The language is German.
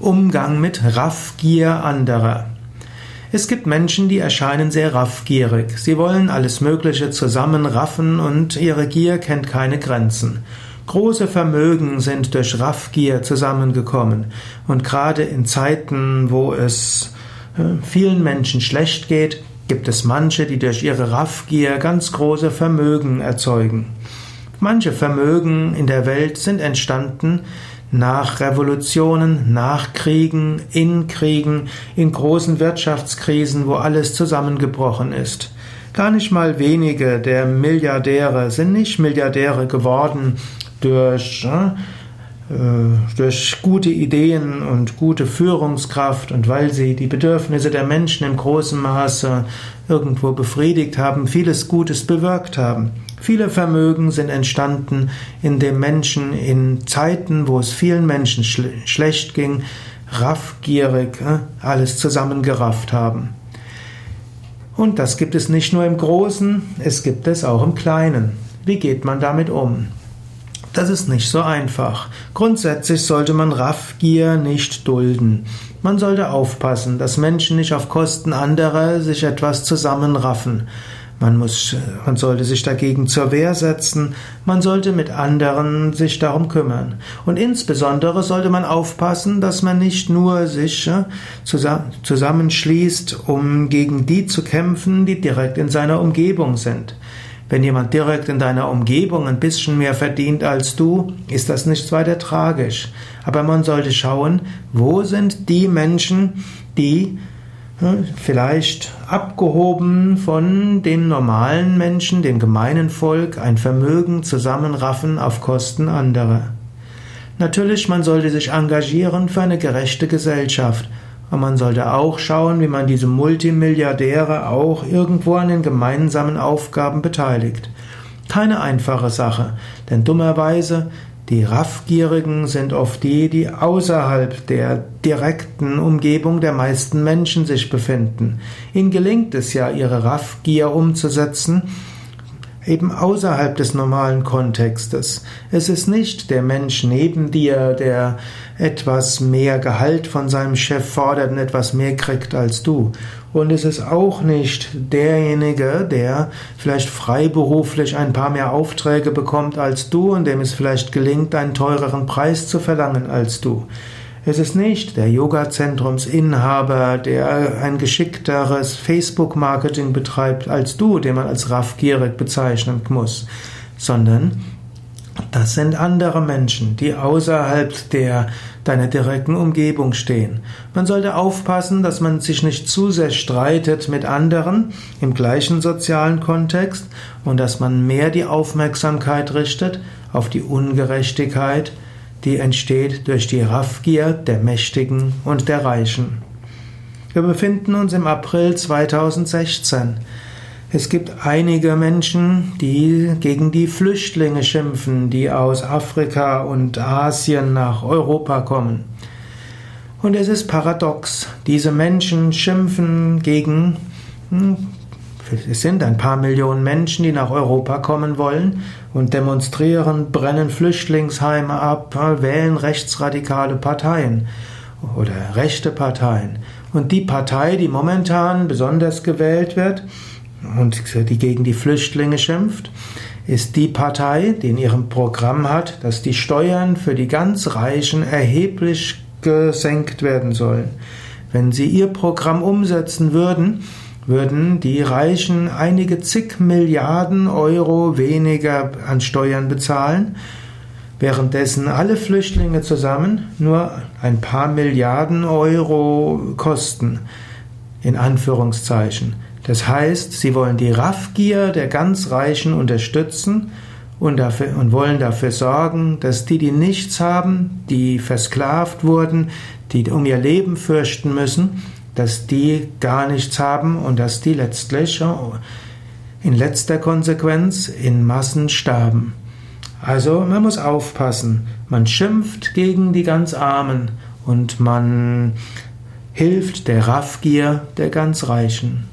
Umgang mit Raffgier anderer. Es gibt Menschen, die erscheinen sehr raffgierig. Sie wollen alles Mögliche zusammenraffen und ihre Gier kennt keine Grenzen. Große Vermögen sind durch Raffgier zusammengekommen. Und gerade in Zeiten, wo es äh, vielen Menschen schlecht geht, gibt es manche, die durch ihre Raffgier ganz große Vermögen erzeugen. Manche Vermögen in der Welt sind entstanden nach Revolutionen, nach Kriegen, in Kriegen, in großen Wirtschaftskrisen, wo alles zusammengebrochen ist. Gar nicht mal wenige der Milliardäre sind nicht Milliardäre geworden durch, äh, durch gute Ideen und gute Führungskraft und weil sie die Bedürfnisse der Menschen im großen Maße irgendwo befriedigt haben, vieles Gutes bewirkt haben. Viele Vermögen sind entstanden, indem Menschen in Zeiten, wo es vielen Menschen schl schlecht ging, raffgierig äh, alles zusammengerafft haben. Und das gibt es nicht nur im Großen, es gibt es auch im Kleinen. Wie geht man damit um? Das ist nicht so einfach. Grundsätzlich sollte man Raffgier nicht dulden. Man sollte aufpassen, dass Menschen nicht auf Kosten anderer sich etwas zusammenraffen. Man muss, man sollte sich dagegen zur Wehr setzen. Man sollte mit anderen sich darum kümmern. Und insbesondere sollte man aufpassen, dass man nicht nur sich äh, zusammenschließt, um gegen die zu kämpfen, die direkt in seiner Umgebung sind. Wenn jemand direkt in deiner Umgebung ein bisschen mehr verdient als du, ist das nichts weiter tragisch. Aber man sollte schauen, wo sind die Menschen, die vielleicht abgehoben von den normalen Menschen, dem gemeinen Volk, ein Vermögen zusammenraffen auf Kosten anderer. Natürlich, man sollte sich engagieren für eine gerechte Gesellschaft. Und man sollte auch schauen, wie man diese Multimilliardäre auch irgendwo an den gemeinsamen Aufgaben beteiligt. Keine einfache Sache, denn dummerweise die Raffgierigen sind oft die, die außerhalb der direkten Umgebung der meisten Menschen sich befinden. Ihnen gelingt es ja, ihre Raffgier umzusetzen, eben außerhalb des normalen Kontextes. Es ist nicht der Mensch neben dir, der etwas mehr Gehalt von seinem Chef fordert und etwas mehr kriegt als du. Und es ist auch nicht derjenige, der vielleicht freiberuflich ein paar mehr Aufträge bekommt als du und dem es vielleicht gelingt, einen teureren Preis zu verlangen als du. Es ist nicht der Yoga-Zentrumsinhaber, der ein geschickteres Facebook-Marketing betreibt als du, den man als raffgierig bezeichnen muss, sondern das sind andere Menschen, die außerhalb der deiner direkten Umgebung stehen. Man sollte aufpassen, dass man sich nicht zu sehr streitet mit anderen im gleichen sozialen Kontext und dass man mehr die Aufmerksamkeit richtet auf die Ungerechtigkeit, die entsteht durch die Raffgier der Mächtigen und der Reichen. Wir befinden uns im April 2016. Es gibt einige Menschen, die gegen die Flüchtlinge schimpfen, die aus Afrika und Asien nach Europa kommen. Und es ist paradox. Diese Menschen schimpfen gegen hm, es sind ein paar Millionen Menschen, die nach Europa kommen wollen und demonstrieren, brennen Flüchtlingsheime ab, wählen rechtsradikale Parteien oder rechte Parteien. Und die Partei, die momentan besonders gewählt wird und die gegen die Flüchtlinge schimpft, ist die Partei, die in ihrem Programm hat, dass die Steuern für die ganz Reichen erheblich gesenkt werden sollen. Wenn sie ihr Programm umsetzen würden, würden die Reichen einige zig Milliarden Euro weniger an Steuern bezahlen, währenddessen alle Flüchtlinge zusammen nur ein paar Milliarden Euro kosten, in Anführungszeichen. Das heißt, sie wollen die Raffgier der ganz Reichen unterstützen und, dafür, und wollen dafür sorgen, dass die, die nichts haben, die versklavt wurden, die um ihr Leben fürchten müssen, dass die gar nichts haben und dass die letztlich in letzter Konsequenz in Massen sterben. Also man muss aufpassen. Man schimpft gegen die ganz Armen und man hilft der Raffgier der ganz Reichen.